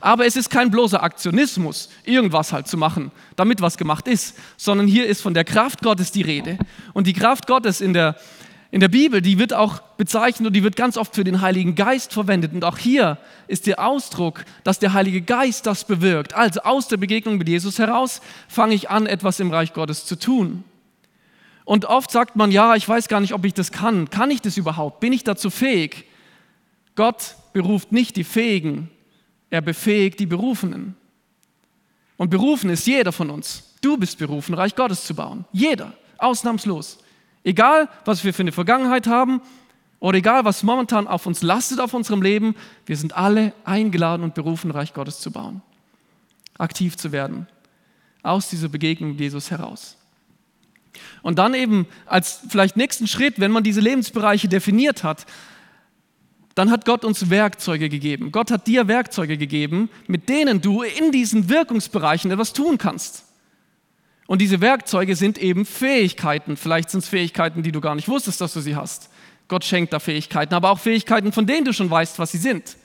Aber es ist kein bloßer Aktionismus, irgendwas halt zu machen, damit was gemacht ist, sondern hier ist von der Kraft Gottes die Rede. Und die Kraft Gottes in der, in der Bibel, die wird auch bezeichnet und die wird ganz oft für den Heiligen Geist verwendet. Und auch hier ist der Ausdruck, dass der Heilige Geist das bewirkt. Also aus der Begegnung mit Jesus heraus fange ich an, etwas im Reich Gottes zu tun. Und oft sagt man, ja, ich weiß gar nicht, ob ich das kann. Kann ich das überhaupt? Bin ich dazu fähig? Gott beruft nicht die Fähigen, er befähigt die Berufenen. Und berufen ist jeder von uns. Du bist berufen, Reich Gottes zu bauen. Jeder, ausnahmslos. Egal, was wir für eine Vergangenheit haben oder egal, was momentan auf uns lastet auf unserem Leben, wir sind alle eingeladen und berufen, Reich Gottes zu bauen. Aktiv zu werden. Aus dieser Begegnung mit Jesus heraus. Und dann eben als vielleicht nächsten Schritt, wenn man diese Lebensbereiche definiert hat, dann hat Gott uns Werkzeuge gegeben. Gott hat dir Werkzeuge gegeben, mit denen du in diesen Wirkungsbereichen etwas tun kannst. Und diese Werkzeuge sind eben Fähigkeiten. Vielleicht sind es Fähigkeiten, die du gar nicht wusstest, dass du sie hast. Gott schenkt da Fähigkeiten, aber auch Fähigkeiten, von denen du schon weißt, was sie sind.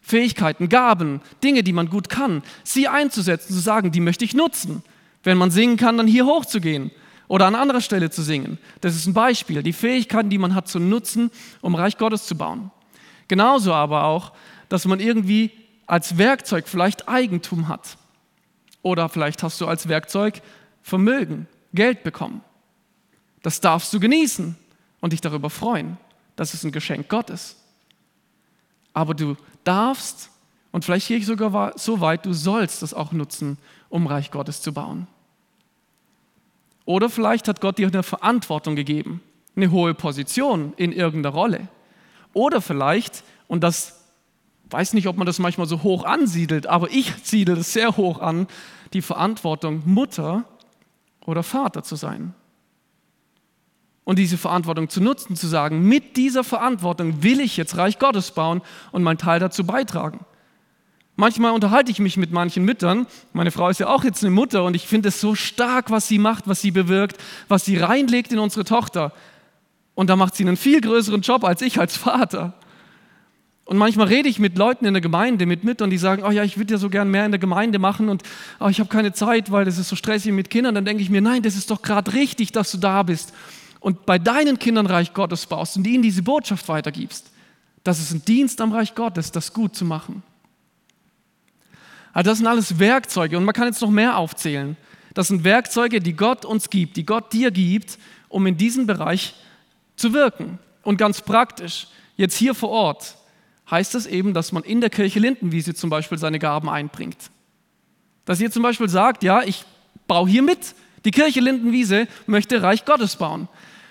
Fähigkeiten, Gaben, Dinge, die man gut kann, sie einzusetzen, zu sagen, die möchte ich nutzen. Wenn man singen kann, dann hier hochzugehen oder an anderer Stelle zu singen. Das ist ein Beispiel, die Fähigkeiten, die man hat zu nutzen, um Reich Gottes zu bauen. Genauso aber auch, dass man irgendwie als Werkzeug vielleicht Eigentum hat. Oder vielleicht hast du als Werkzeug Vermögen, Geld bekommen. Das darfst du genießen und dich darüber freuen. Das ist ein Geschenk Gottes. Aber du darfst, und vielleicht gehe ich sogar so weit, du sollst das auch nutzen, um Reich Gottes zu bauen. Oder vielleicht hat Gott dir eine Verantwortung gegeben, eine hohe Position in irgendeiner Rolle. Oder vielleicht, und das weiß nicht, ob man das manchmal so hoch ansiedelt, aber ich siedle es sehr hoch an, die Verantwortung, Mutter oder Vater zu sein. Und diese Verantwortung zu nutzen, zu sagen, mit dieser Verantwortung will ich jetzt Reich Gottes bauen und meinen Teil dazu beitragen. Manchmal unterhalte ich mich mit manchen Müttern. Meine Frau ist ja auch jetzt eine Mutter und ich finde es so stark, was sie macht, was sie bewirkt, was sie reinlegt in unsere Tochter. Und da macht sie einen viel größeren Job als ich als Vater. Und manchmal rede ich mit Leuten in der Gemeinde, mit Müttern, die sagen, oh ja, ich würde ja so gern mehr in der Gemeinde machen und oh, ich habe keine Zeit, weil das ist so stressig mit Kindern. Dann denke ich mir, nein, das ist doch gerade richtig, dass du da bist und bei deinen Kindern Reich Gottes baust und ihnen diese Botschaft weitergibst. Das ist ein Dienst am Reich Gottes, das gut zu machen. Also das sind alles Werkzeuge und man kann jetzt noch mehr aufzählen. Das sind Werkzeuge, die Gott uns gibt, die Gott dir gibt, um in diesem Bereich zu wirken. Und ganz praktisch, jetzt hier vor Ort, heißt das eben, dass man in der Kirche Lindenwiese zum Beispiel seine Gaben einbringt. Dass ihr zum Beispiel sagt, ja, ich baue hier mit. Die Kirche Lindenwiese möchte Reich Gottes bauen.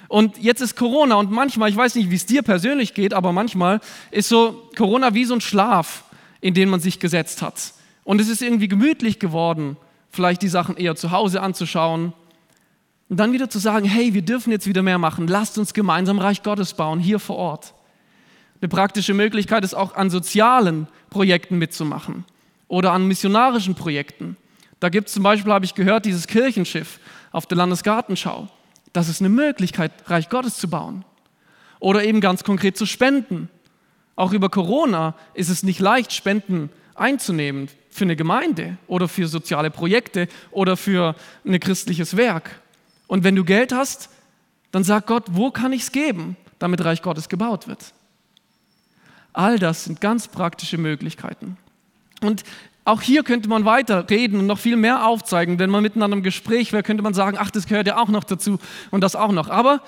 Und jetzt ist Corona und manchmal, ich weiß nicht, wie es dir persönlich geht, aber manchmal ist so Corona wie so ein Schlaf, in den man sich gesetzt hat. Und es ist irgendwie gemütlich geworden, vielleicht die Sachen eher zu Hause anzuschauen. Und dann wieder zu sagen, hey, wir dürfen jetzt wieder mehr machen. Lasst uns gemeinsam Reich Gottes bauen, hier vor Ort. Eine praktische Möglichkeit ist auch an sozialen Projekten mitzumachen oder an missionarischen Projekten. Da gibt es zum Beispiel, habe ich gehört, dieses Kirchenschiff auf der Landesgartenschau. Das ist eine Möglichkeit, Reich Gottes zu bauen. Oder eben ganz konkret zu spenden. Auch über Corona ist es nicht leicht, Spenden einzunehmen für eine Gemeinde oder für soziale Projekte oder für ein christliches Werk. Und wenn du Geld hast, dann sag Gott, wo kann ich es geben, damit Reich Gottes gebaut wird. All das sind ganz praktische Möglichkeiten. Und auch hier könnte man weiter reden und noch viel mehr aufzeigen. Wenn man miteinander im Gespräch wäre, könnte man sagen, ach, das gehört ja auch noch dazu und das auch noch. Aber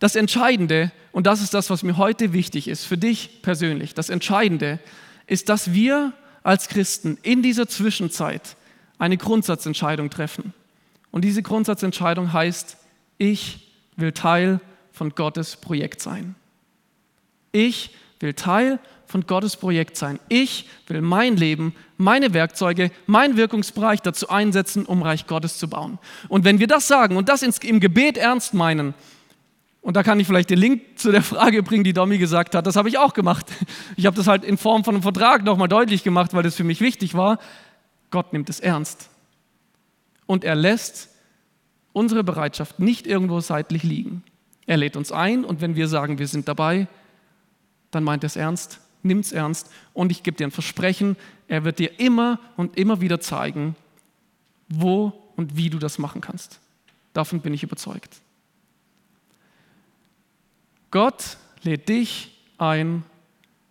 das Entscheidende, und das ist das, was mir heute wichtig ist, für dich persönlich, das Entscheidende ist, dass wir als Christen in dieser Zwischenzeit eine Grundsatzentscheidung treffen. Und diese Grundsatzentscheidung heißt, ich will Teil von Gottes Projekt sein. Ich will Teil von Gottes Projekt sein. Ich will mein Leben, meine Werkzeuge, meinen Wirkungsbereich dazu einsetzen, um Reich Gottes zu bauen. Und wenn wir das sagen und das im Gebet ernst meinen, und da kann ich vielleicht den Link zu der Frage bringen, die Domi gesagt hat. Das habe ich auch gemacht. Ich habe das halt in Form von einem Vertrag nochmal deutlich gemacht, weil das für mich wichtig war. Gott nimmt es ernst. Und er lässt unsere Bereitschaft nicht irgendwo seitlich liegen. Er lädt uns ein und wenn wir sagen, wir sind dabei, dann meint er es ernst, nimmt es ernst und ich gebe dir ein Versprechen, er wird dir immer und immer wieder zeigen, wo und wie du das machen kannst. Davon bin ich überzeugt. Gott lädt dich ein,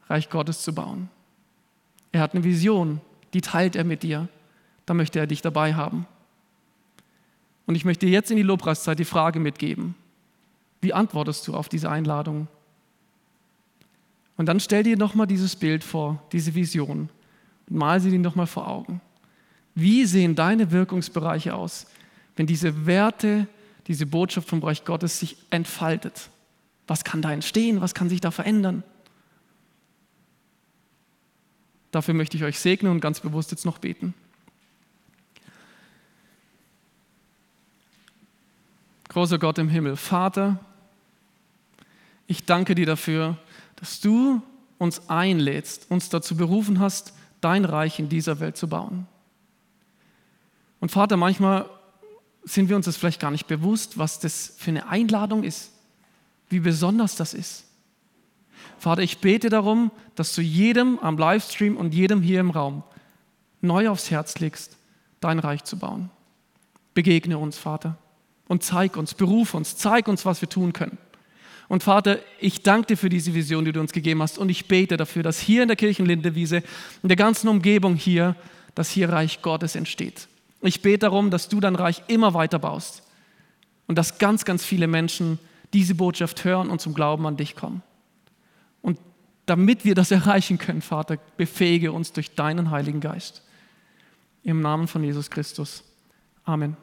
Reich Gottes zu bauen. Er hat eine Vision, die teilt er mit dir. Da möchte er dich dabei haben. Und ich möchte dir jetzt in die Lobpreiszeit die Frage mitgeben. Wie antwortest du auf diese Einladung? Und dann stell dir nochmal dieses Bild vor, diese Vision und mal sie dir nochmal vor Augen. Wie sehen deine Wirkungsbereiche aus, wenn diese Werte, diese Botschaft vom Reich Gottes sich entfaltet? Was kann da entstehen? Was kann sich da verändern? Dafür möchte ich euch segnen und ganz bewusst jetzt noch beten. Großer Gott im Himmel, Vater, ich danke dir dafür, dass du uns einlädst, uns dazu berufen hast, dein Reich in dieser Welt zu bauen. Und Vater, manchmal sind wir uns das vielleicht gar nicht bewusst, was das für eine Einladung ist wie besonders das ist. Vater, ich bete darum, dass du jedem am Livestream und jedem hier im Raum neu aufs Herz legst, dein Reich zu bauen. Begegne uns, Vater, und zeig uns, beruf uns, zeig uns, was wir tun können. Und Vater, ich danke dir für diese Vision, die du uns gegeben hast. Und ich bete dafür, dass hier in der Kirchenlindewiese, in der ganzen Umgebung hier, dass hier Reich Gottes entsteht. Ich bete darum, dass du dein Reich immer weiter baust. Und dass ganz, ganz viele Menschen diese Botschaft hören und zum Glauben an dich kommen. Und damit wir das erreichen können, Vater, befähige uns durch deinen Heiligen Geist. Im Namen von Jesus Christus. Amen.